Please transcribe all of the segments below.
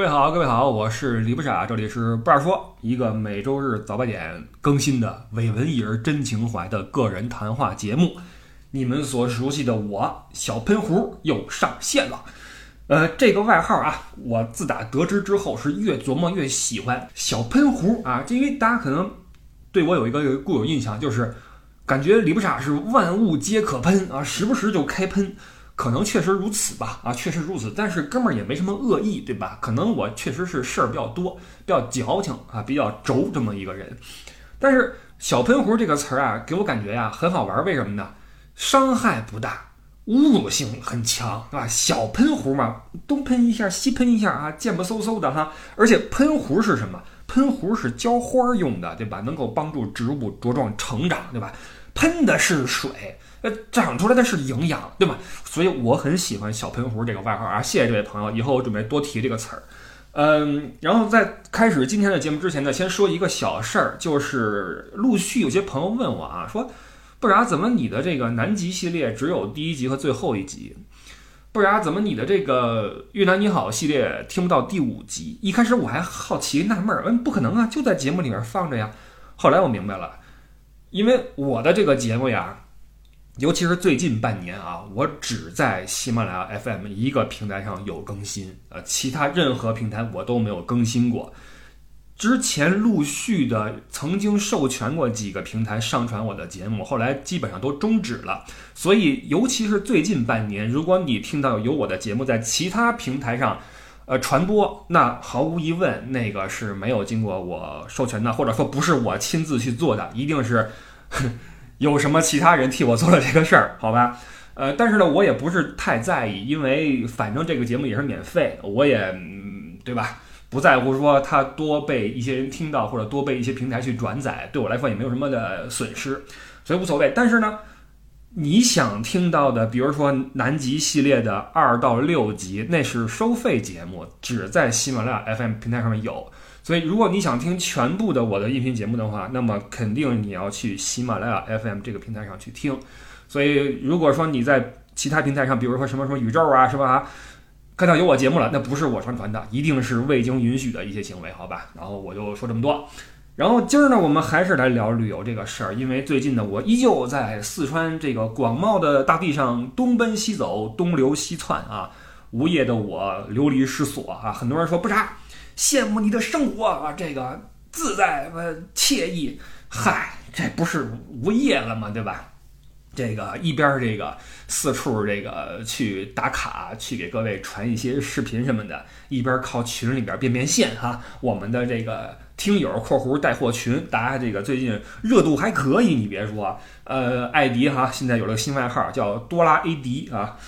各位好，各位好，我是李不傻，这里是不二说，一个每周日早八点更新的伪文艺儿真情怀的个人谈话节目。你们所熟悉的我小喷壶又上线了。呃，这个外号啊，我自打得知之后是越琢磨越喜欢小喷壶啊，这因为大家可能对我有一个固有印象，就是感觉李不傻是万物皆可喷啊，时不时就开喷。可能确实如此吧，啊，确实如此。但是哥们儿也没什么恶意，对吧？可能我确实是事儿比较多，比较矫情啊，比较轴这么一个人。但是“小喷壶”这个词儿啊，给我感觉呀很好玩。为什么呢？伤害不大，侮辱性很强，对吧？小喷壶嘛，东喷一下，西喷一下啊，贱不嗖嗖的哈。而且喷壶是什么？喷壶是浇花用的，对吧？能够帮助植物茁壮成长，对吧？喷的是水。呃，长出来的是营养，对吧？所以我很喜欢“小喷壶”这个外号啊！谢谢这位朋友，以后我准备多提这个词儿。嗯，然后在开始今天的节目之前呢，先说一个小事儿，就是陆续有些朋友问我啊，说不然怎么你的这个南极系列只有第一集和最后一集？不然怎么你的这个越南你好系列听不到第五集？一开始我还好奇纳闷儿，嗯，不可能啊，就在节目里面放着呀。后来我明白了，因为我的这个节目呀。尤其是最近半年啊，我只在喜马拉雅 FM 一个平台上有更新，呃，其他任何平台我都没有更新过。之前陆续的曾经授权过几个平台上传我的节目，后来基本上都终止了。所以，尤其是最近半年，如果你听到有我的节目在其他平台上，呃，传播，那毫无疑问，那个是没有经过我授权的，或者说不是我亲自去做的，一定是。有什么其他人替我做了这个事儿？好吧，呃，但是呢，我也不是太在意，因为反正这个节目也是免费，我也对吧？不在乎说它多被一些人听到，或者多被一些平台去转载，对我来说也没有什么的损失，所以无所谓。但是呢，你想听到的，比如说南极系列的二到六集，那是收费节目，只在喜马拉雅 FM 平台上面有。所以，如果你想听全部的我的音频节目的话，那么肯定你要去喜马拉雅 FM 这个平台上去听。所以，如果说你在其他平台上，比如说什么什么宇宙啊，是吧？看到有我节目了，那不是我上传的，一定是未经允许的一些行为，好吧？然后我就说这么多。然后今儿呢，我们还是来聊旅游这个事儿，因为最近呢，我依旧在四川这个广袤的大地上东奔西走，东流西窜啊。无业的我流离失所啊，很多人说不啥。羡慕你的生活啊，这个自在呃惬意，嗨，这不是无业了吗？对吧？这个一边这个四处这个去打卡，去给各位传一些视频什么的，一边靠群里边变变现哈。我们的这个听友（括弧带货群），大家这个最近热度还可以，你别说，呃，艾迪哈现在有了个新外号叫多拉 A 迪啊，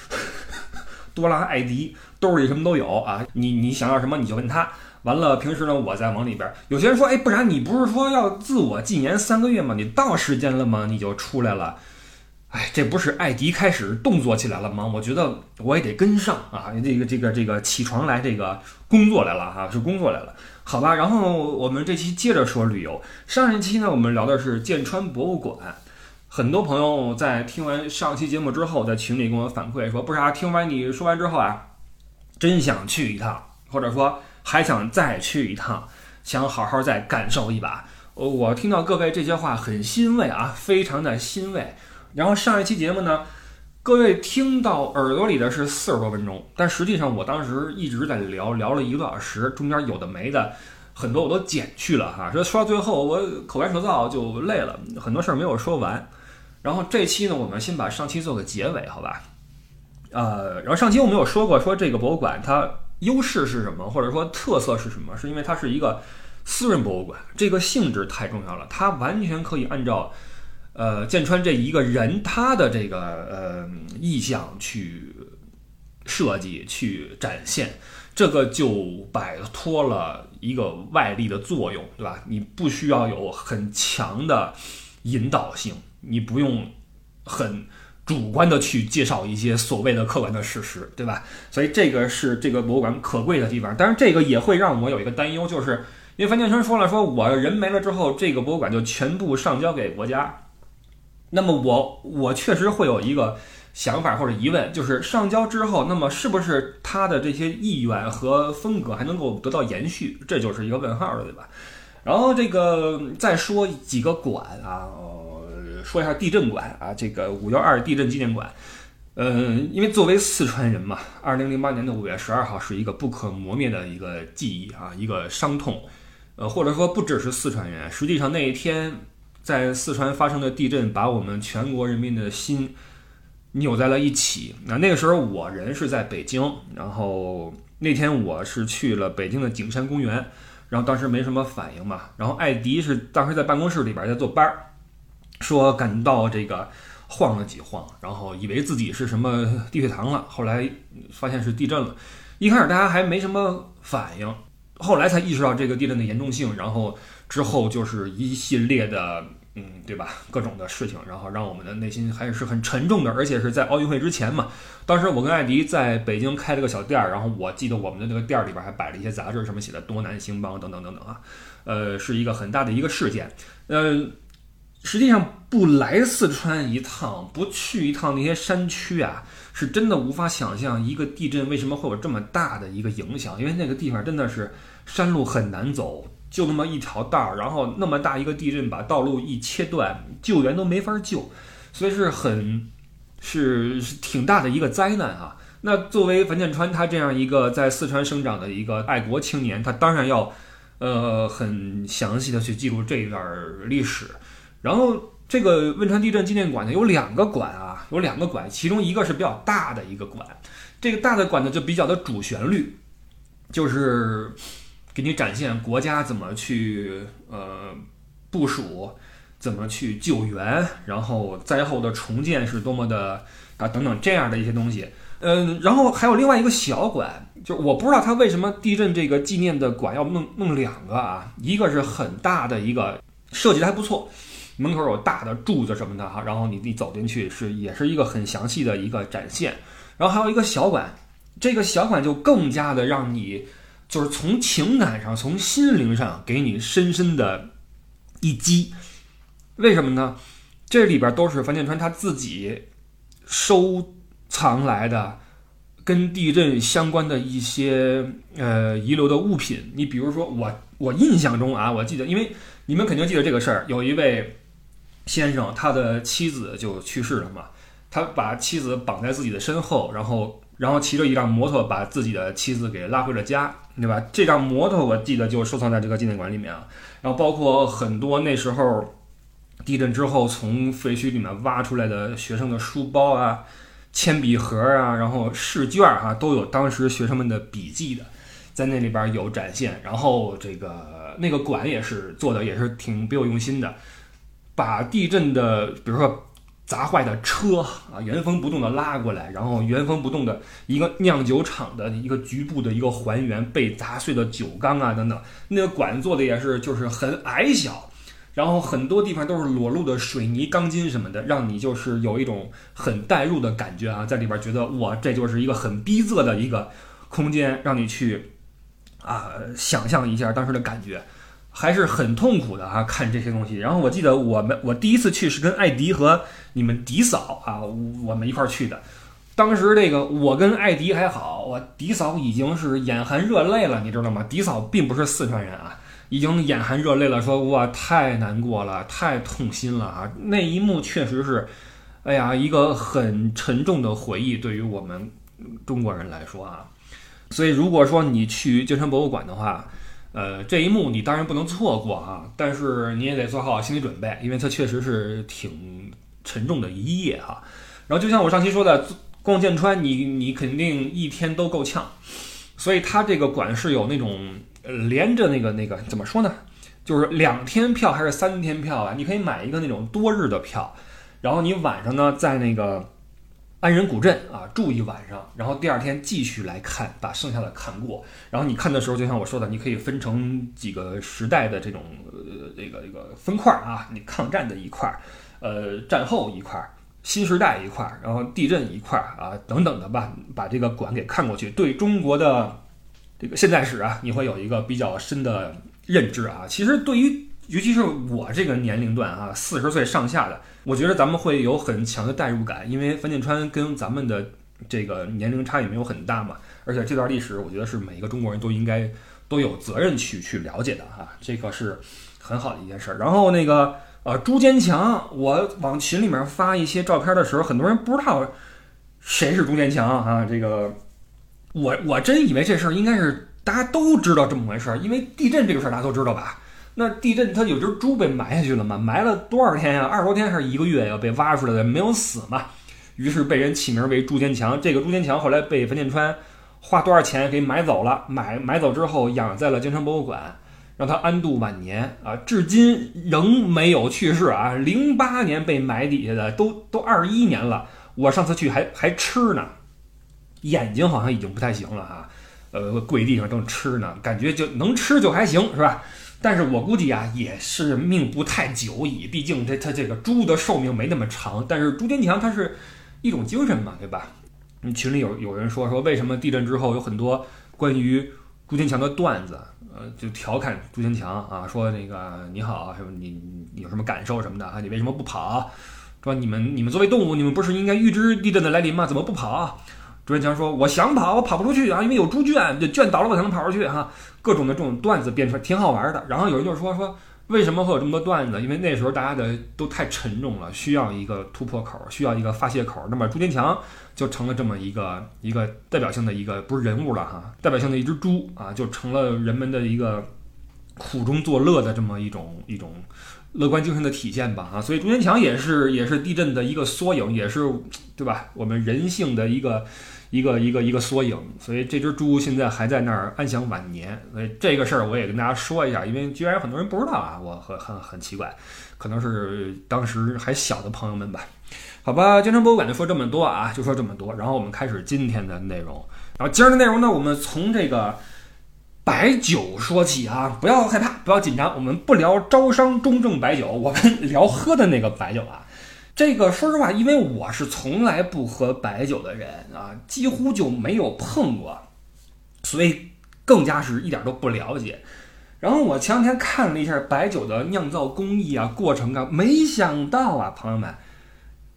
多拉艾迪兜里什么都有啊，你你想要什么你就问他。完了，平时呢，我再往里边。有些人说，哎，不然你不是说要自我禁言三个月吗？你到时间了吗？你就出来了。哎，这不是艾迪开始动作起来了吗？我觉得我也得跟上啊。这个这个这个起床来这个工作来了哈，是工作来了。好吧，然后我们这期接着说旅游。上一期呢，我们聊的是剑川博物馆。很多朋友在听完上期节目之后，在群里跟我反馈说，不是啊，听完你说完之后啊，真想去一趟，或者说。还想再去一趟，想好好再感受一把。我听到各位这些话很欣慰啊，非常的欣慰。然后上一期节目呢，各位听到耳朵里的是四十多分钟，但实际上我当时一直在聊，聊了一个多小时，中间有的没的，很多我都剪去了哈。说说到最后我口干舌燥就累了，很多事儿没有说完。然后这期呢，我们先把上期做个结尾，好吧？呃，然后上期我们有说过，说这个博物馆它。优势是什么，或者说特色是什么？是因为它是一个私人博物馆，这个性质太重要了。它完全可以按照，呃，剑川这一个人他的这个呃意向去设计、去展现，这个就摆脱了一个外力的作用，对吧？你不需要有很强的引导性，你不用很。主观的去介绍一些所谓的客观的事实，对吧？所以这个是这个博物馆可贵的地方。当然，这个也会让我有一个担忧，就是因为樊建春说了，说我人没了之后，这个博物馆就全部上交给国家。那么我我确实会有一个想法或者疑问，就是上交之后，那么是不是他的这些意愿和风格还能够得到延续？这就是一个问号了，对吧？然后这个再说几个馆啊，说一下地震馆啊，这个五幺二地震纪念馆。嗯，因为作为四川人嘛，二零零八年的五月十二号是一个不可磨灭的一个记忆啊，一个伤痛。呃，或者说不只是四川人，实际上那一天在四川发生的地震，把我们全国人民的心扭在了一起。那那个时候我人是在北京，然后那天我是去了北京的景山公园，然后当时没什么反应嘛。然后艾迪是当时在办公室里边在做班儿，说感到这个。晃了几晃，然后以为自己是什么低血糖了，后来发现是地震了。一开始大家还没什么反应，后来才意识到这个地震的严重性，然后之后就是一系列的，嗯，对吧？各种的事情，然后让我们的内心还是很沉重的。而且是在奥运会之前嘛，当时我跟艾迪在北京开了个小店儿，然后我记得我们的那个店儿里边还摆了一些杂志，上面写的“多难兴邦”等等等等啊，呃，是一个很大的一个事件，嗯。实际上不来四川一趟，不去一趟那些山区啊，是真的无法想象一个地震为什么会有这么大的一个影响。因为那个地方真的是山路很难走，就那么一条道儿，然后那么大一个地震把道路一切断，救援都没法救，所以是很是挺大的一个灾难啊。那作为樊建川他这样一个在四川生长的一个爱国青年，他当然要呃很详细的去记录这一段历史。然后这个汶川地震纪念馆呢，有两个馆啊，有两个馆，其中一个是比较大的一个馆，这个大的馆呢就比较的主旋律，就是给你展现国家怎么去呃部署，怎么去救援，然后灾后的重建是多么的啊等等这样的一些东西。嗯，然后还有另外一个小馆，就我不知道他为什么地震这个纪念的馆要弄弄两个啊，一个是很大的一个，设计的还不错。门口有大的柱子什么的哈，然后你你走进去是也是一个很详细的一个展现，然后还有一个小馆，这个小馆就更加的让你就是从情感上、从心灵上给你深深的一击。为什么呢？这里边都是樊建川他自己收藏来的跟地震相关的一些呃遗留的物品。你比如说我我印象中啊，我记得，因为你们肯定记得这个事儿，有一位。先生，他的妻子就去世了嘛？他把妻子绑在自己的身后，然后，然后骑着一辆摩托把自己的妻子给拉回了家，对吧？这辆摩托我记得就收藏在这个纪念馆里面啊。然后包括很多那时候地震之后从废墟里面挖出来的学生的书包啊、铅笔盒啊，然后试卷哈，都有当时学生们的笔记的，在那里边有展现。然后这个那个馆也是做的也是挺别有用心的。把地震的，比如说砸坏的车啊，原封不动的拉过来，然后原封不动的一个酿酒厂的一个局部的一个还原，被砸碎的酒缸啊等等，那个管做的也是就是很矮小，然后很多地方都是裸露的水泥钢筋什么的，让你就是有一种很代入的感觉啊，在里边觉得哇，这就是一个很逼仄的一个空间，让你去啊想象一下当时的感觉。还是很痛苦的啊，看这些东西。然后我记得我们我第一次去是跟艾迪和你们迪嫂啊，我们一块儿去的。当时这个我跟艾迪还好，我迪嫂已经是眼含热泪了，你知道吗？迪嫂并不是四川人啊，已经眼含热泪了，说哇太难过了，太痛心了啊！那一幕确实是，哎呀，一个很沉重的回忆，对于我们中国人来说啊。所以如果说你去金山博物馆的话，呃，这一幕你当然不能错过啊，但是你也得做好心理准备，因为它确实是挺沉重的一夜哈。然后就像我上期说的，逛剑川，你你肯定一天都够呛，所以它这个馆是有那种连着那个那个怎么说呢？就是两天票还是三天票啊？你可以买一个那种多日的票，然后你晚上呢在那个。安仁古镇啊，住一晚上，然后第二天继续来看，把剩下的看过。然后你看的时候，就像我说的，你可以分成几个时代的这种呃这个这个分块啊，你抗战的一块，呃战后一块，新时代一块，然后地震一块啊等等的吧，把这个馆给看过去，对中国的这个现代史啊，你会有一个比较深的认知啊。其实对于尤其是我这个年龄段啊，四十岁上下的，我觉得咱们会有很强的代入感，因为樊建川跟咱们的这个年龄差也没有很大嘛，而且这段历史，我觉得是每一个中国人都应该都有责任去去了解的哈，这个是很好的一件事儿。然后那个呃，朱坚强，我往群里面发一些照片的时候，很多人不知道谁是朱坚强啊，这个我我真以为这事儿应该是大家都知道这么回事儿，因为地震这个事儿大家都知道吧。那地震，它有只猪被埋下去了嘛？埋了多少天呀？二十多天还是一个月呀？被挖出来的没有死嘛？于是被人起名为朱坚强。这个朱坚强后来被樊建川花多少钱给买走了？买买走之后养在了京城博物馆，让他安度晚年啊！至今仍没有去世啊！零八年被埋底下的，都都二十一年了。我上次去还还吃呢，眼睛好像已经不太行了哈。呃，跪地上正吃呢，感觉就能吃就还行是吧？但是我估计啊，也是命不太久矣。毕竟这他这个猪的寿命没那么长。但是朱坚强他是一种精神嘛，对吧？你群里有有人说说，为什么地震之后有很多关于朱坚强的段子？呃，就调侃朱坚强啊，说那个你好，什么你你有什么感受什么的啊？你为什么不跑？说你们你们作为动物，你们不是应该预知地震的来临吗？怎么不跑？朱坚强说：“我想跑，我跑不出去啊，因为有猪圈，这圈倒了我才能跑出去哈。”各种的这种段子编出来挺好玩的。然后有人就说说为什么会有这么多段子？因为那时候大家的都太沉重了，需要一个突破口，需要一个发泄口。那么朱坚强就成了这么一个一个代表性的一个不是人物了哈，代表性的一只猪啊，就成了人们的一个苦中作乐的这么一种一种乐观精神的体现吧啊。所以朱坚强也是也是地震的一个缩影，也是对吧？我们人性的一个。一个一个一个缩影，所以这只猪现在还在那儿安享晚年。所以这个事儿我也跟大家说一下，因为居然有很多人不知道啊，我很很很奇怪，可能是当时还小的朋友们吧。好吧，京城博物馆就说这么多啊，就说这么多。然后我们开始今天的内容。然后今儿的内容呢，我们从这个白酒说起啊，不要害怕，不要紧张，我们不聊招商中正白酒，我们 聊喝的那个白酒啊。这个说实话，因为我是从来不喝白酒的人啊，几乎就没有碰过，所以更加是一点都不了解。然后我前两天看了一下白酒的酿造工艺啊、过程啊，没想到啊，朋友们，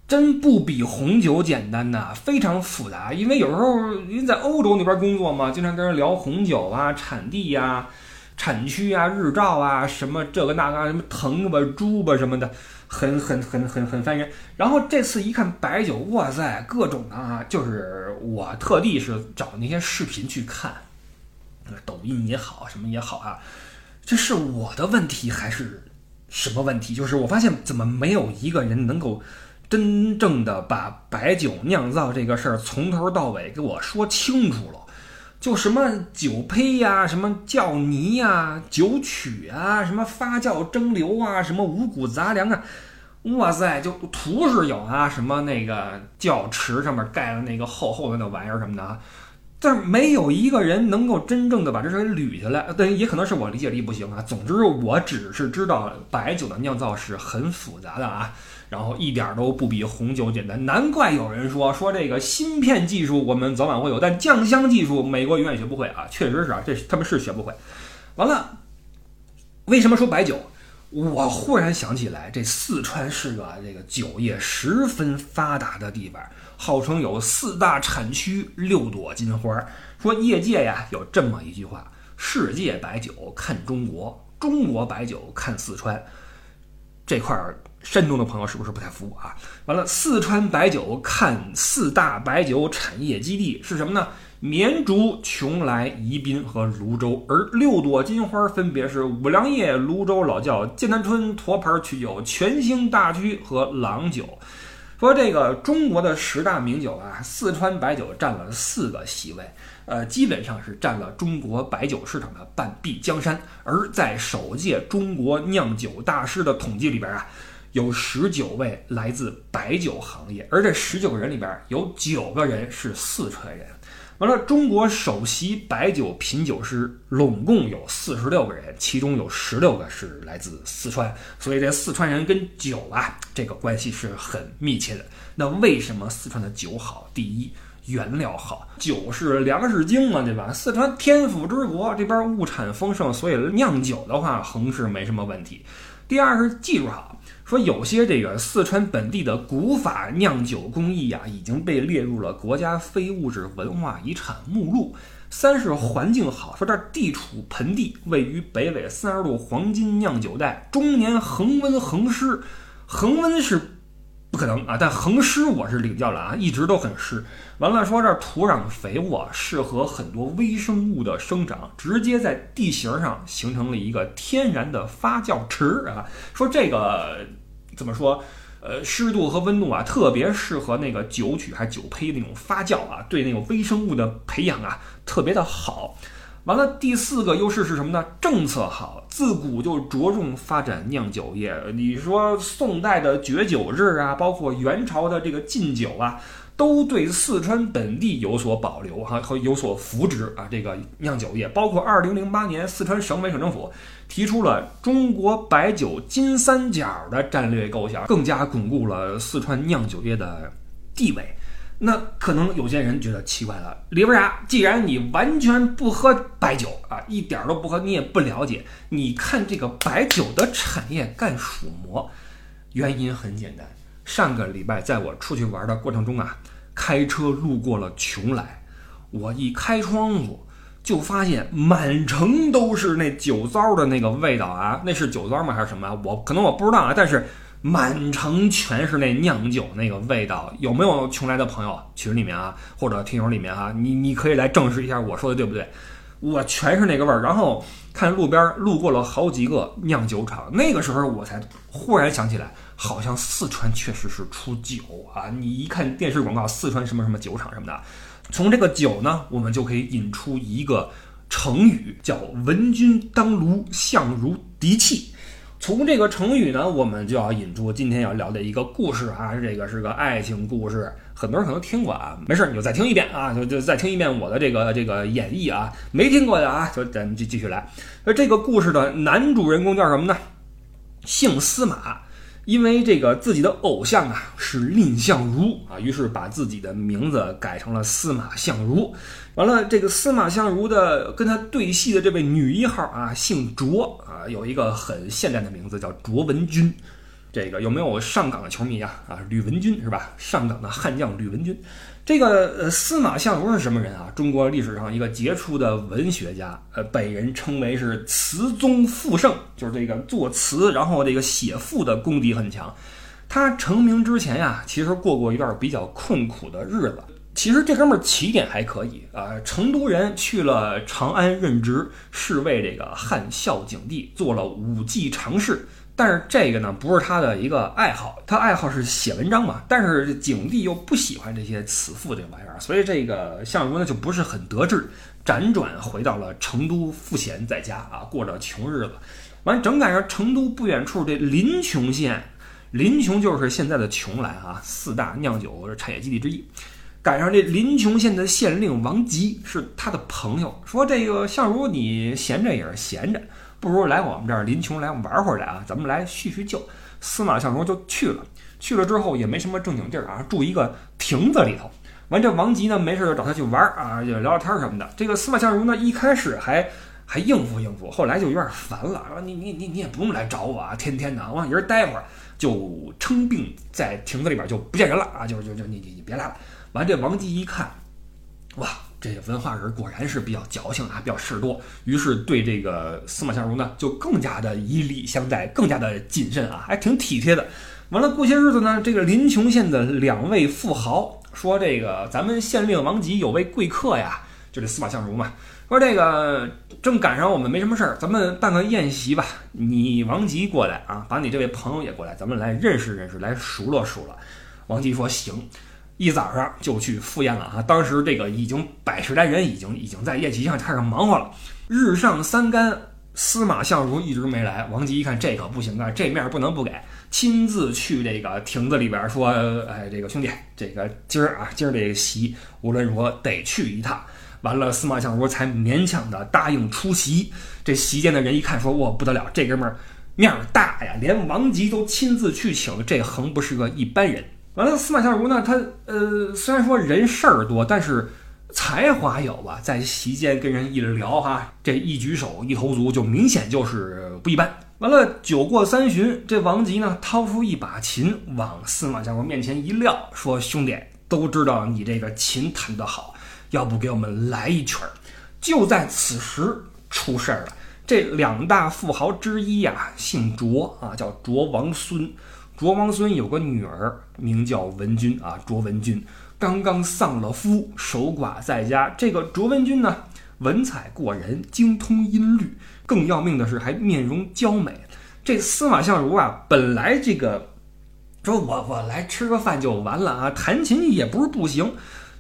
真不比红酒简单呐，非常复杂。因为有时候您在欧洲那边工作嘛，经常跟人聊红酒啊、产地呀、产区啊、日照啊，什么这个那个，什么藤吧、猪吧什么的。很很很很很烦人，然后这次一看白酒，哇塞，各种啊，就是我特地是找那些视频去看，抖音也好，什么也好啊，这是我的问题还是什么问题？就是我发现怎么没有一个人能够真正的把白酒酿造这个事儿从头到尾给我说清楚了。就什么酒胚呀，什么窖泥呀，酒曲啊，什么发酵蒸馏啊，什么五谷杂粮啊，哇塞，就图是有啊，什么那个窖池上面盖了那个厚厚的那玩意儿什么的啊，但是没有一个人能够真正的把这事给捋下来。但也可能是我理解力不行啊。总之，我只是知道白酒的酿造是很复杂的啊。然后一点都不比红酒简单，难怪有人说说这个芯片技术我们早晚会有，但酱香技术美国永远学不会啊！确实是啊，这他们是学不会。完了，为什么说白酒？我忽然想起来，这四川是个这个酒业十分发达的地方，号称有四大产区六朵金花。说业界呀有这么一句话：世界白酒看中国，中国白酒看四川。这块儿。山东的朋友是不是不太服啊？完了，四川白酒看四大白酒产业基地是什么呢？绵竹、邛崃、宜宾和泸州，而六朵金花分别是五粮液、泸州老窖、剑南春、沱牌曲酒、全兴大曲和郎酒。说这个中国的十大名酒啊，四川白酒占了四个席位。呃，基本上是占了中国白酒市场的半壁江山。而在首届中国酿酒大师的统计里边啊。有十九位来自白酒行业，而这十九个人里边有九个人是四川人。完了，中国首席白酒品酒师拢共有四十六个人，其中有十六个是来自四川。所以这四川人跟酒啊，这个关系是很密切的。那为什么四川的酒好？第一，原料好，酒是粮食精嘛，对吧？四川天府之国，这边物产丰盛，所以酿酒的话，横是没什么问题。第二是技术好，说有些这个四川本地的古法酿酒工艺呀，已经被列入了国家非物质文化遗产目录。三是环境好，说这地处盆地，位于北纬三十度黄金酿酒带，终年恒温恒湿，恒温是。不可能啊！但恒湿我是领教了啊，一直都很湿。完了说这土壤肥沃，适合很多微生物的生长，直接在地形上形成了一个天然的发酵池啊。说这个怎么说？呃，湿度和温度啊，特别适合那个酒曲还酒胚那种发酵啊，对那个微生物的培养啊，特别的好。完了，第四个优势是什么呢？政策好，自古就着重发展酿酒业。你说宋代的爵酒制啊，包括元朝的这个禁酒啊，都对四川本地有所保留哈和有所扶植啊。这个酿酒业，包括二零零八年四川省委省政府提出了中国白酒金三角的战略构想，更加巩固了四川酿酒业的地位。那可能有些人觉得奇怪了，李不傻，既然你完全不喝白酒啊，一点都不喝，你也不了解，你看这个白酒的产业干什么？原因很简单，上个礼拜在我出去玩的过程中啊，开车路过了邛崃，我一开窗户就发现满城都是那酒糟的那个味道啊，那是酒糟吗还是什么？我可能我不知道啊，但是。满城全是那酿酒那个味道，有没有邛崃的朋友群里面啊，或者听友里面啊？你你可以来证实一下我说的对不对？我全是那个味儿。然后看路边路过了好几个酿酒厂，那个时候我才忽然想起来，好像四川确实是出酒啊！你一看电视广告，四川什么什么酒厂什么的，从这个酒呢，我们就可以引出一个成语，叫“闻君当炉，相如敌器”。从这个成语呢，我们就要引出今天要聊的一个故事啊，这个是个爱情故事，很多人可能听过啊，没事你就再听一遍啊，就就再听一遍我的这个这个演绎啊，没听过的啊，就咱们继继续来。那这个故事的男主人公叫什么呢？姓司马。因为这个自己的偶像啊是蔺相如啊，于是把自己的名字改成了司马相如。完了，这个司马相如的跟他对戏的这位女一号啊，姓卓啊，有一个很现代的名字叫卓文君。这个有没有上港的球迷啊？啊，吕文君是吧？上港的悍将吕文君。这个呃，司马相如是什么人啊？中国历史上一个杰出的文学家，呃，被人称为是词宗赋圣，就是这个作词，然后这个写赋的功底很强。他成名之前呀，其实过过一段比较困苦的日子。其实这哥们儿起点还可以啊，成都人去了长安任职，是为这个汉孝景帝做了五季常侍。但是这个呢，不是他的一个爱好，他爱好是写文章嘛。但是景帝又不喜欢这些词赋这玩意儿，所以这个相如呢就不是很得志，辗转回到了成都赋闲在家啊，过着穷日子。完，正赶上成都不远处这临邛县，临邛就是现在的邛崃啊，四大酿酒产业基地之一。赶上这临邛县的县令王吉是他的朋友，说这个相如你闲着也是闲着。不如来我们这儿临邛来玩会儿来啊！咱们来叙叙旧。司马相如就去了，去了之后也没什么正经地儿啊，住一个亭子里头。完，这王吉呢没事就找他去玩啊，就聊聊天什么的。这个司马相如呢一开始还还应付应付，后来就有点烦了，说你你你你也不用来找我啊，天天的往一人待会儿，就称病在亭子里边就不见人了啊，就就就你你你别来了。完，这王吉一看，哇！这个文化人果然是比较矫情啊，比较事多，于是对这个司马相如呢，就更加的以礼相待，更加的谨慎啊，还挺体贴的。完了，过些日子呢，这个临邛县的两位富豪说：“这个咱们县令王吉有位贵客呀，就这司马相如嘛，说这个正赶上我们没什么事儿，咱们办个宴席吧。你王吉过来啊，把你这位朋友也过来，咱们来认识认识，来熟络熟络。”王吉说：“行。”一早上就去赴宴了啊！当时这个已经百十来人，已经已经在宴席上开始忙活了。日上三竿，司马相如一直没来。王吉一看这可不行啊，这面不能不给，亲自去这个亭子里边说：“哎，这个兄弟，这个今儿啊，今儿这个席无论如何得去一趟。”完了，司马相如才勉强的答应出席。这席间的人一看说：“哇，不得了，这哥们儿面大呀，连王吉都亲自去请，这横不是个一般人。”完了，司马相如呢，他呃虽然说人事儿多，但是才华有啊，在席间跟人一聊哈，这一举手一投足就明显就是不一般。完了，酒过三巡，这王吉呢掏出一把琴往司马相如面前一撂，说：“兄弟，都知道你这个琴弹得好，要不给我们来一曲儿？”就在此时出事儿了。这两大富豪之一呀，姓卓啊，叫卓王孙。卓王孙有个女儿，名叫文君啊，卓文君刚刚丧了夫，守寡在家。这个卓文君呢，文采过人，精通音律，更要命的是还面容娇美。这司马相如啊，本来这个说我我来吃个饭就完了啊，弹琴也不是不行。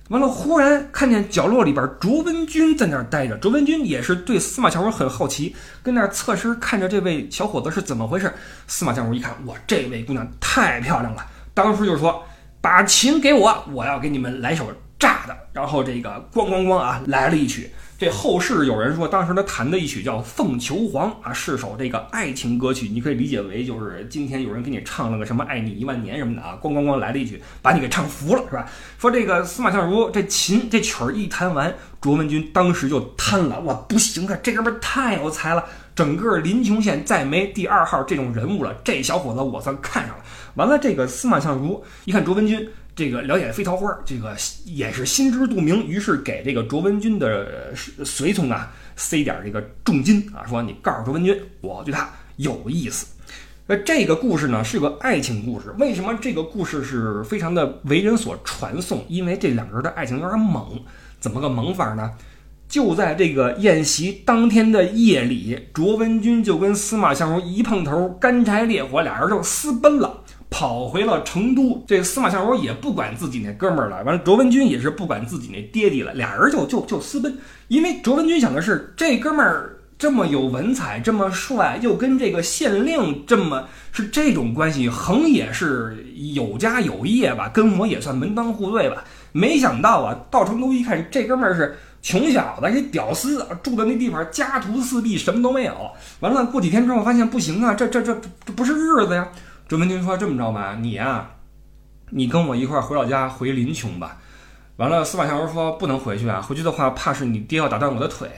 完了，忽然看见角落里边卓文君在那儿待着。卓文君也是对司马相如很好奇，跟那儿侧身看着这位小伙子是怎么回事。司马相如一看，哇，这位姑娘太漂亮了，当时就说：“把琴给我，我要给你们来首炸的。”然后这个咣咣咣啊，来了一曲。这后世有人说，当时他弹的一曲叫《凤求凰》啊，是首这个爱情歌曲。你可以理解为，就是今天有人给你唱了个什么“爱你一万年”什么的啊，咣咣咣来了一曲，把你给唱服了，是吧？说这个司马相如这琴这曲儿一弹完，卓文君当时就瘫了。哇，不行啊，这哥们太有才了，整个临邛县再没第二号这种人物了。这小伙子我算看上了。完了，这个司马相如一看卓文君。这个了解飞桃花，这个也是心知肚明，于是给这个卓文君的随从啊塞点这个重金啊，说你告诉卓文君，我对他有意思。那这个故事呢是个爱情故事，为什么这个故事是非常的为人所传颂？因为这两个人的爱情有点猛，怎么个猛法呢？就在这个宴席当天的夜里，卓文君就跟司马相如一碰头，干柴烈火，俩人就私奔了。跑回了成都，这司马相如也不管自己那哥们儿了，完了卓文君也是不管自己那爹地了，俩人就就就私奔。因为卓文君想的是，这哥们儿这么有文采，这么帅，又跟这个县令这么是这种关系，横也是有家有业吧，跟我也算门当户对吧。没想到啊，到成都一看，这哥们儿是穷小子，这屌丝，住的那地方家徒四壁，什么都没有。完了，过几天之后发现不行啊，这这这这不是日子呀。周文君说：“这么着吧，你呀，你跟我一块儿回老家，回临邛吧。”完了，司马相如说：“不能回去啊，回去的话，怕是你爹要打断我的腿。”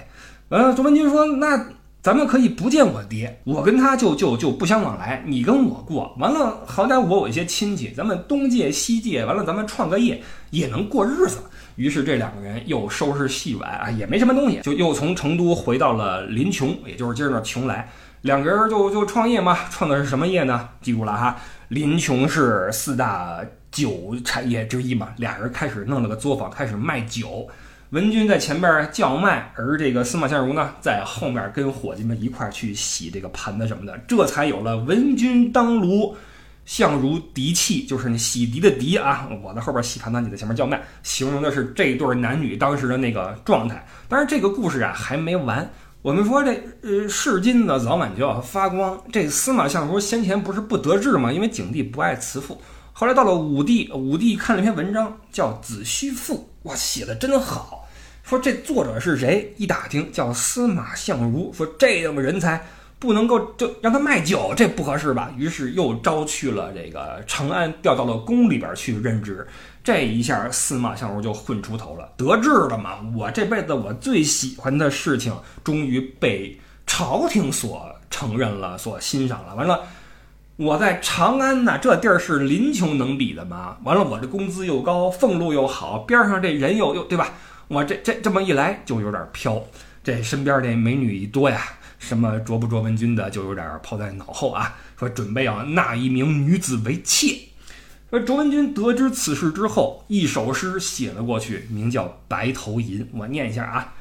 完了，周文君说：“那咱们可以不见我爹，我跟他就就就不相往来，你跟我过。完了，好歹我有一些亲戚，咱们东借西借，完了咱们创个业也能过日子。”于是这两个人又收拾细软啊，也没什么东西，就又从成都回到了临邛，也就是今儿的邛崃。两个人就就创业嘛，创的是什么业呢？记住了哈，临邛是四大酒产业之一嘛。俩人开始弄了个作坊，开始卖酒。文君在前边叫卖，而这个司马相如呢，在后面跟伙计们一块去洗这个盘子什么的，这才有了文君当炉，相如涤器，就是那洗涤的涤啊。我在后边洗盘子，你在前面叫卖，形容的是这对男女当时的那个状态。当然，这个故事啊还没完。我们说这呃，是金子早晚就要发光。这司马相如先前不是不得志吗？因为景帝不爱慈父。后来到了武帝，武帝看了篇文章，叫《子虚赋》，哇，写的真好。说这作者是谁？一打听叫司马相如。说这样的人才不能够就让他卖酒，这不合适吧？于是又招去了这个长安，调到了宫里边去任职。这一下，司马相如就混出头了，得志了嘛！我这辈子我最喜欢的事情，终于被朝廷所承认了，所欣赏了。完了，我在长安呢，这地儿是林琼能比的吗？完了，我这工资又高，俸禄又好，边上这人又又对吧？我这这这么一来就有点飘，这身边这美女一多呀，什么卓不卓文君的就有点抛在脑后啊，说准备要纳一名女子为妾。而卓文君得知此事之后，一首诗写了过去，名叫《白头吟》。我念一下啊：“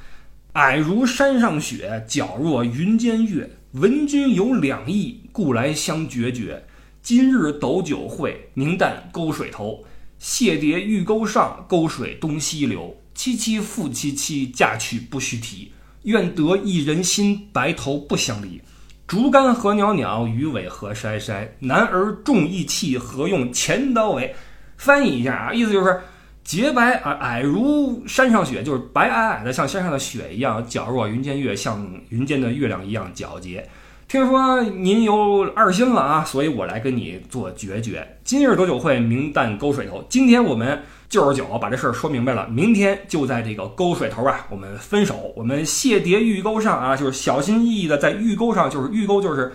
矮如山上雪，皎若云间月。闻君有两意，故来相决绝。今日斗酒会，明旦沟水头。谢蝶玉钩上，沟水东西流。凄凄复凄凄，嫁娶不须啼。愿得一人心，白头不相离。”竹竿何袅袅，鱼尾何筛筛。男儿重义气，何用钱刀为？翻译一下啊，意思就是洁白啊，矮如山上雪，就是白矮矮的，像山上的雪一样；皎若云间月，像云间的月亮一样皎洁。听说您有二心了啊，所以我来跟你做决绝。今日斗酒会，明旦沟水头。今天我们就是酒，把这事儿说明白了。明天就在这个沟水头啊，我们分手。我们谢蝶玉沟上啊，就是小心翼翼的在玉沟上，就是玉沟就是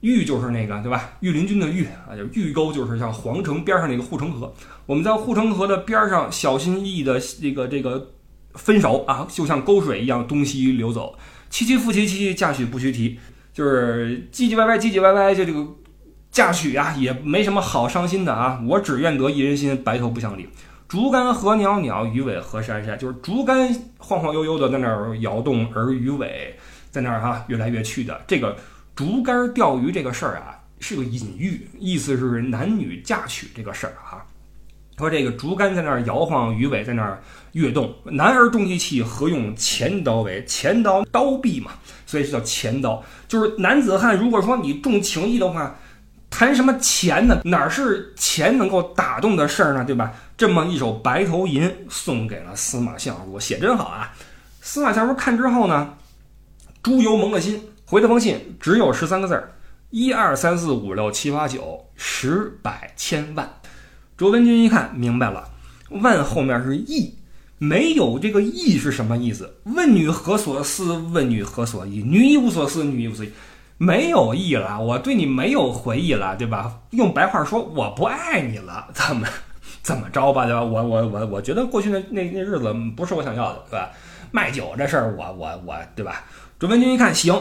玉就是那个对吧？御林军的玉啊，就玉沟就是像皇城边上那个护城河。我们在护城河的边上小心翼翼的这个这个分手啊，就像沟水一样东西流走。七七复七七，嫁娶不须提。就是唧唧歪歪，唧唧歪歪，就这个嫁娶啊，也没什么好伤心的啊。我只愿得一人心，白头不相离。竹竿何袅袅，鱼尾何珊珊。就是竹竿晃晃悠悠的在那儿摇动，而鱼尾在那儿哈越来越去的。这个竹竿钓鱼这个事儿啊，是个隐喻，意思是男女嫁娶这个事儿哈。说这个竹竿在那儿摇晃，鱼尾在那儿跃动。男儿重义气，何用钱刀为？钱刀刀臂嘛，所以是叫钱刀。就是男子汉，如果说你重情义的话，谈什么钱呢？哪是钱能够打动的事儿呢？对吧？这么一首《白头吟》送给了司马相如，写真好啊！司马相如看之后呢，猪油蒙了心，回了封信，只有十三个字儿：一二三四五六七八九，十百千万。卓文君一看明白了，万后面是义，没有这个义是什么意思？问女何所思？问女何所忆？女亦无所思，女亦无所忆，没有义了，我对你没有回忆了，对吧？用白话说，我不爱你了，怎么怎么着吧，对吧？我我我我觉得过去那那那日子不是我想要的，对吧？卖酒这事儿，我我我，对吧？卓文君一看，行，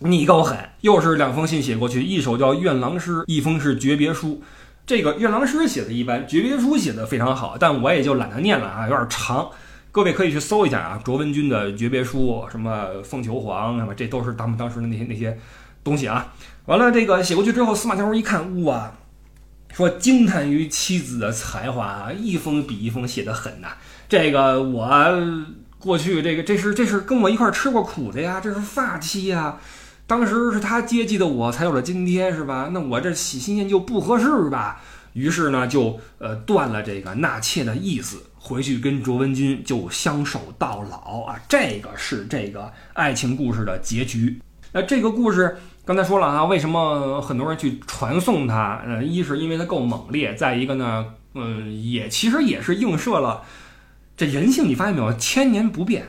你够狠，又是两封信写过去，一首叫《愿郎诗》，一封是诀别书。这个《愿郎诗》写的一般，诀别书写的非常好，但我也就懒得念了啊，有点长。各位可以去搜一下啊，卓文君的诀别书，什么《凤求凰》什么，这都是他们当时的那些那些东西啊。完了，这个写过去之后，司马相如一看，哇，说惊叹于妻子的才华啊，一封比一封写的狠呐。这个我过去这个这是这是跟我一块吃过苦的呀，这是发妻呀。当时是他接济的我，才有了今天，是吧？那我这喜新厌旧不合适吧？于是呢，就呃断了这个纳妾的意思，回去跟卓文君就相守到老啊。这个是这个爱情故事的结局。那这个故事刚才说了啊，为什么很多人去传颂它？呃，一是因为它够猛烈，再一个呢，嗯，也其实也是映射了这人性。你发现没有，千年不变。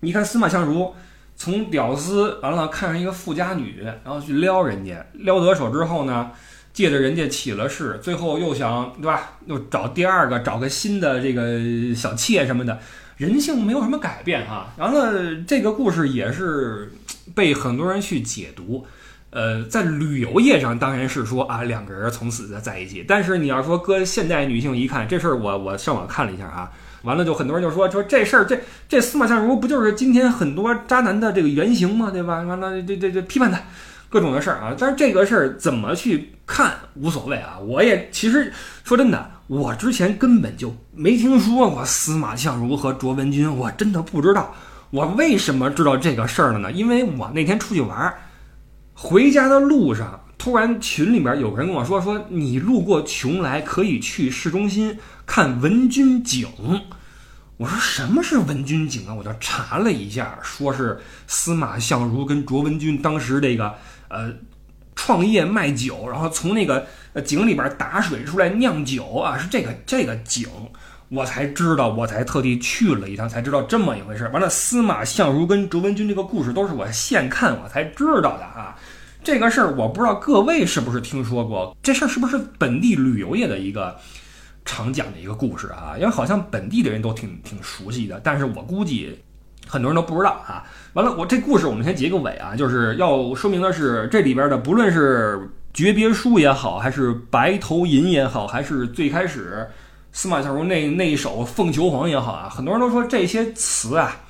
你看司马相如。从屌丝完了看上一个富家女，然后去撩人家，撩得手之后呢，借着人家起了势，最后又想对吧？又找第二个，找个新的这个小妾什么的，人性没有什么改变哈。然后这个故事也是被很多人去解读，呃，在旅游业上当然是说啊，两个人从此在在一起。但是你要说搁现代女性一看这事儿，我我上网看了一下啊。完了，就很多人就说说这事儿，这这司马相如不就是今天很多渣男的这个原型吗？对吧？完了，这这这批判他各种的事儿啊。但是这个事儿怎么去看无所谓啊。我也其实说真的，我之前根本就没听说过司马相如和卓文君，我真的不知道。我为什么知道这个事儿了呢？因为我那天出去玩，回家的路上，突然群里边有人跟我说说，你路过邛崃可以去市中心。看文君井，我说什么是文君井啊？我就查了一下，说是司马相如跟卓文君当时这个呃创业卖酒，然后从那个井里边打水出来酿酒啊，是这个这个井，我才知道，我才特地去了一趟，才知道这么一回事。完了，司马相如跟卓文君这个故事都是我现看我才知道的啊。这个事儿我不知道各位是不是听说过，这事儿是不是本地旅游业的一个？常讲的一个故事啊，因为好像本地的人都挺挺熟悉的，但是我估计很多人都不知道啊。完了，我这故事我们先结个尾啊，就是要说明的是，这里边的不论是诀别书也好，还是白头吟也好，还是最开始司马相如那那一首凤求凰也好啊，很多人都说这些词啊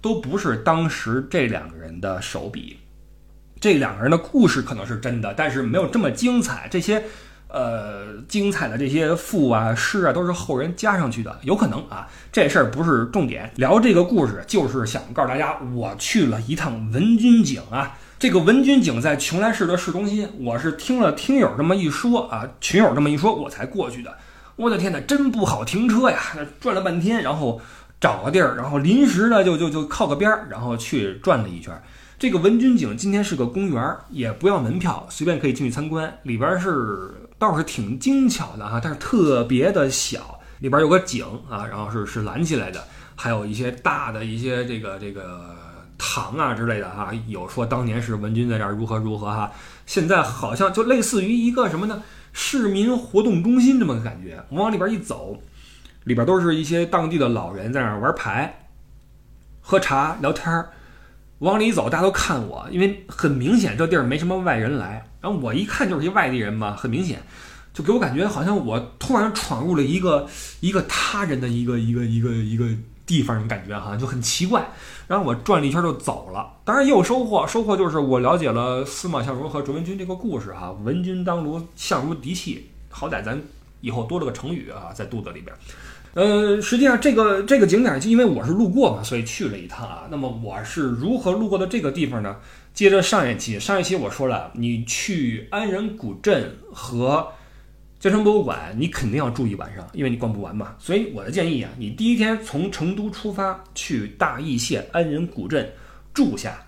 都不是当时这两个人的手笔，这两个人的故事可能是真的，但是没有这么精彩。这些。呃，精彩的这些赋啊、诗啊，都是后人加上去的，有可能啊。这事儿不是重点，聊这个故事就是想告诉大家，我去了一趟文君井啊。这个文君井在邛崃市的市中心，我是听了听友这么一说啊，群友这么一说，我才过去的。我的天哪，真不好停车呀！转了半天，然后找个地儿，然后临时呢就就就靠个边儿，然后去转了一圈。这个文君井今天是个公园，也不要门票，随便可以进去参观。里边是倒是挺精巧的哈，但是特别的小。里边有个井啊，然后是是拦起来的，还有一些大的一些这个这个塘啊之类的哈。有说当年是文君在这儿如何如何哈，现在好像就类似于一个什么呢？市民活动中心这么个感觉。我往里边一走，里边都是一些当地的老人在那儿玩牌、喝茶、聊天儿。往里走，大家都看我，因为很明显这地儿没什么外人来。然后我一看就是一外地人嘛，很明显，就给我感觉好像我突然闯入了一个一个他人的一个一个一个一个地方，感觉哈就很奇怪。然后我转了一圈就走了，当然也有收获，收获就是我了解了司马相如和卓文君这个故事哈。文君当如相如嫡妻，好歹咱以后多了个成语啊，在肚子里边。呃，实际上这个这个景点，就因为我是路过嘛，所以去了一趟啊。那么我是如何路过的这个地方呢？接着上一期，上一期我说了，你去安仁古镇和江城博物馆，你肯定要住一晚上，因为你逛不完嘛。所以我的建议啊，你第一天从成都出发，去大邑县安仁古镇住下。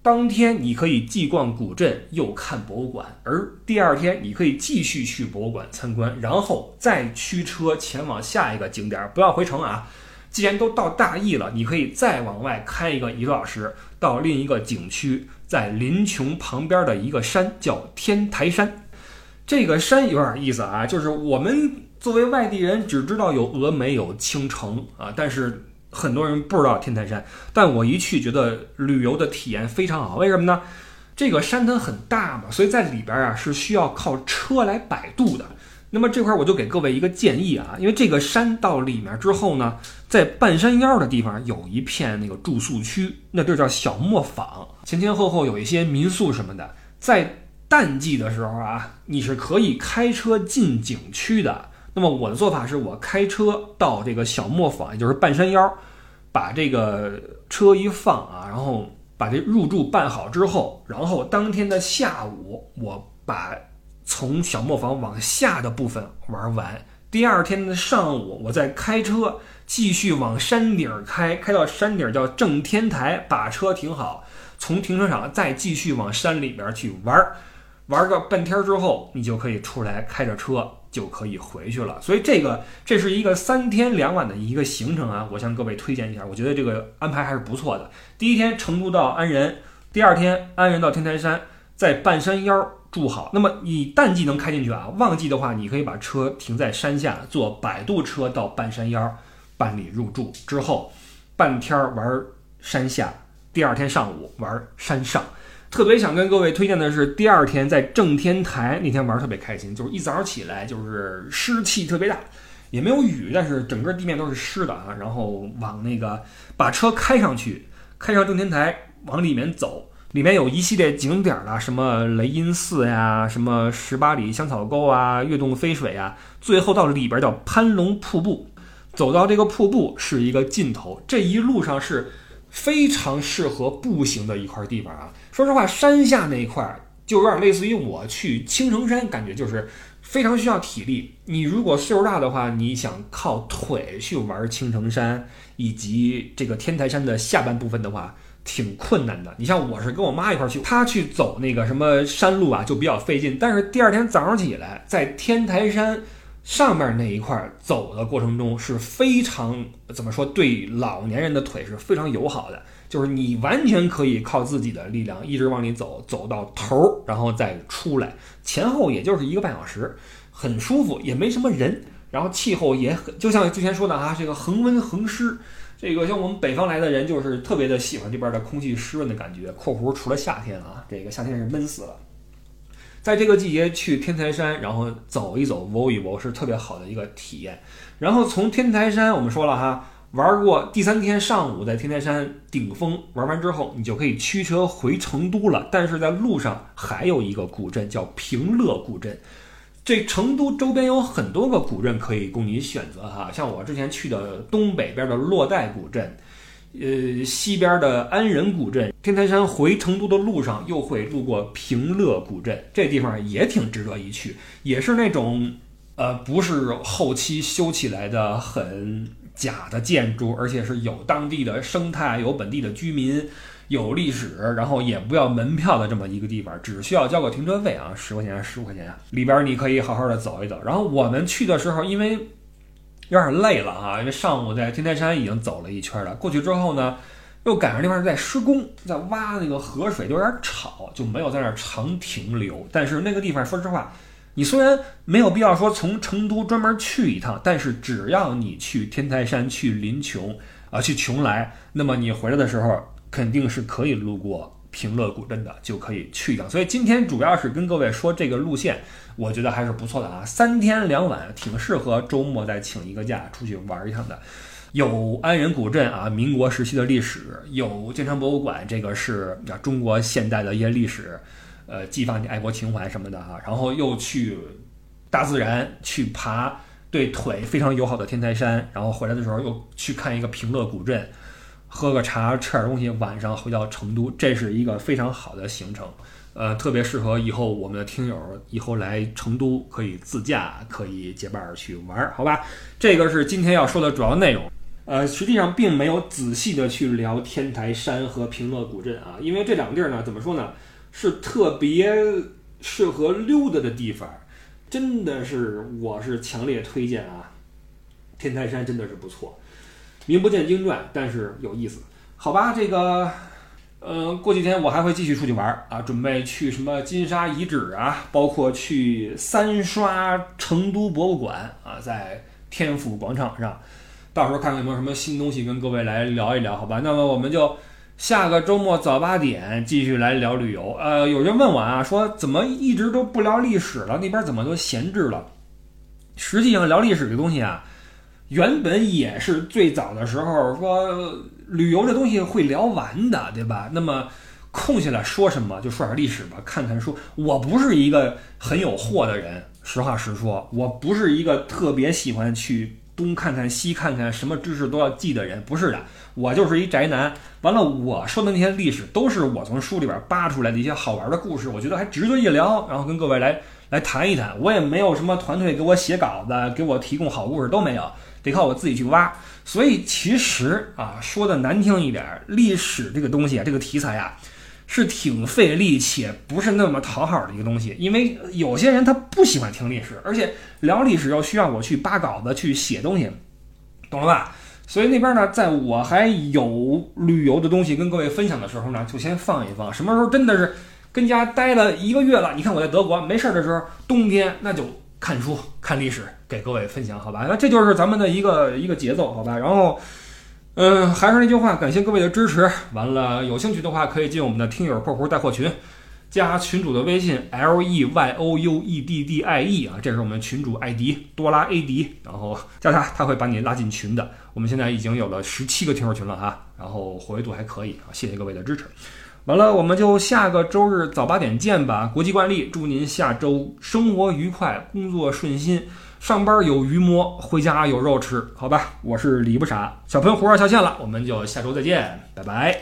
当天你可以既逛古镇又看博物馆，而第二天你可以继续去博物馆参观，然后再驱车前往下一个景点，不要回城啊！既然都到大邑了，你可以再往外开一个一个小时，到另一个景区，在临邛旁边的一个山叫天台山。这个山有点意思啊，就是我们作为外地人只知道有峨眉有青城啊，但是。很多人不知道天台山，但我一去觉得旅游的体验非常好。为什么呢？这个山它很大嘛，所以在里边啊是需要靠车来摆渡的。那么这块我就给各位一个建议啊，因为这个山到里面之后呢，在半山腰的地方有一片那个住宿区，那地儿叫小磨坊，前前后后有一些民宿什么的。在淡季的时候啊，你是可以开车进景区的。那么我的做法是我开车到这个小磨坊，也就是半山腰，把这个车一放啊，然后把这入住办好之后，然后当天的下午我把从小磨坊往下的部分玩完。第二天的上午，我再开车继续往山顶开，开到山顶叫正天台，把车停好，从停车场再继续往山里边去玩，玩个半天之后，你就可以出来开着车。就可以回去了，所以这个这是一个三天两晚的一个行程啊，我向各位推荐一下，我觉得这个安排还是不错的。第一天成都到安仁，第二天安仁到天台山，在半山腰住好。那么你淡季能开进去啊，旺季的话，你可以把车停在山下，坐摆渡车到半山腰办理入住，之后半天玩山下，第二天上午玩山上。特别想跟各位推荐的是，第二天在正天台那天玩特别开心，就是一早起来就是湿气特别大，也没有雨，但是整个地面都是湿的啊。然后往那个把车开上去，开上正天台往里面走，里面有一系列景点啊，什么雷音寺呀，什么十八里香草沟啊，跃动飞水啊，最后到里边叫攀龙瀑布，走到这个瀑布是一个尽头，这一路上是。非常适合步行的一块地方啊！说实话，山下那一块儿就有点类似于我去青城山，感觉就是非常需要体力。你如果岁数大的话，你想靠腿去玩青城山以及这个天台山的下半部分的话，挺困难的。你像我是跟我妈一块去，她去走那个什么山路啊，就比较费劲。但是第二天早上起来，在天台山。上面那一块走的过程中是非常怎么说？对老年人的腿是非常友好的，就是你完全可以靠自己的力量一直往里走，走到头儿，然后再出来，前后也就是一个半小时，很舒服，也没什么人，然后气候也很，就像之前说的啊，这个恒温恒湿，这个像我们北方来的人就是特别的喜欢这边的空气湿润的感觉。括弧除了夏天啊，这个夏天是闷死了。在这个季节去天台山，然后走一走、摸一摸，是特别好的一个体验。然后从天台山，我们说了哈，玩过第三天上午在天台山顶峰玩完之后，你就可以驱车回成都了。但是在路上还有一个古镇叫平乐古镇，这成都周边有很多个古镇可以供你选择哈。像我之前去的东北边的洛带古镇。呃，西边的安仁古镇，天台山回成都的路上又会路过平乐古镇，这地方也挺值得一去，也是那种呃，不是后期修起来的很假的建筑，而且是有当地的生态，有本地的居民，有历史，然后也不要门票的这么一个地方，只需要交个停车费啊，十块钱、十五块钱，里边你可以好好的走一走。然后我们去的时候，因为有点累了啊，因为上午在天台山已经走了一圈了，过去之后呢，又赶上那边在施工，在挖那个河水，就有点吵，就没有在那儿长停留。但是那个地方，说实话，你虽然没有必要说从成都专门去一趟，但是只要你去天台山、去临邛啊、去邛崃，那么你回来的时候肯定是可以路过平乐古镇的，就可以去一趟。所以今天主要是跟各位说这个路线。我觉得还是不错的啊，三天两晚挺适合周末再请一个假出去玩一趟的。有安仁古镇啊，民国时期的历史；有建昌博物馆，这个是啊中国现代的一些历史，呃，激发你爱国情怀什么的哈。然后又去大自然去爬对腿非常友好的天台山，然后回来的时候又去看一个平乐古镇，喝个茶，吃点东西，晚上回到成都，这是一个非常好的行程。呃，特别适合以后我们的听友以后来成都可以自驾，可以结伴去玩儿，好吧？这个是今天要说的主要内容。呃，实际上并没有仔细的去聊天台山和平乐古镇啊，因为这两个地儿呢，怎么说呢，是特别适合溜达的地方，真的是我是强烈推荐啊。天台山真的是不错，名不见经传，但是有意思，好吧？这个。嗯，过几天我还会继续出去玩啊，准备去什么金沙遗址啊，包括去三刷成都博物馆啊，在天府广场上，到时候看看有没有什么新东西跟各位来聊一聊，好吧？那么我们就下个周末早八点继续来聊旅游。呃，有人问我啊，说怎么一直都不聊历史了？那边怎么都闲置了？实际上聊历史这东西啊，原本也是最早的时候说。旅游这东西会聊完的，对吧？那么空下来说什么就说点历史吧，看看书。我不是一个很有货的人，实话实说，我不是一个特别喜欢去东看看西看看，什么知识都要记的人，不是的。我就是一宅男。完了，我说的那些历史都是我从书里边扒出来的一些好玩的故事，我觉得还值得一聊，然后跟各位来来谈一谈。我也没有什么团队给我写稿子，给我提供好故事都没有，得靠我自己去。挖。所以其实啊，说的难听一点，历史这个东西啊，这个题材啊，是挺费力且不是那么讨好的一个东西。因为有些人他不喜欢听历史，而且聊历史又需要我去扒稿子去写东西，懂了吧？所以那边呢，在我还有旅游的东西跟各位分享的时候呢，就先放一放。什么时候真的是跟家待了一个月了？你看我在德国没事儿的时候，冬天那就。看书、看历史，给各位分享，好吧？那这就是咱们的一个一个节奏，好吧？然后，嗯，还是那句话，感谢各位的支持。完了，有兴趣的话，可以进我们的听友括弧带货群，加群主的微信 l e y o u e d d i e 啊，这是我们群主艾迪多拉 A 迪，然后加他，他会把你拉进群的。我们现在已经有了十七个听友群了哈，然后活跃度还可以啊，谢谢各位的支持。完了，我们就下个周日早八点见吧。国际惯例，祝您下周生活愉快，工作顺心，上班有鱼摸，回家有肉吃，好吧？我是李不傻，小喷活儿下线了，我们就下周再见，拜拜。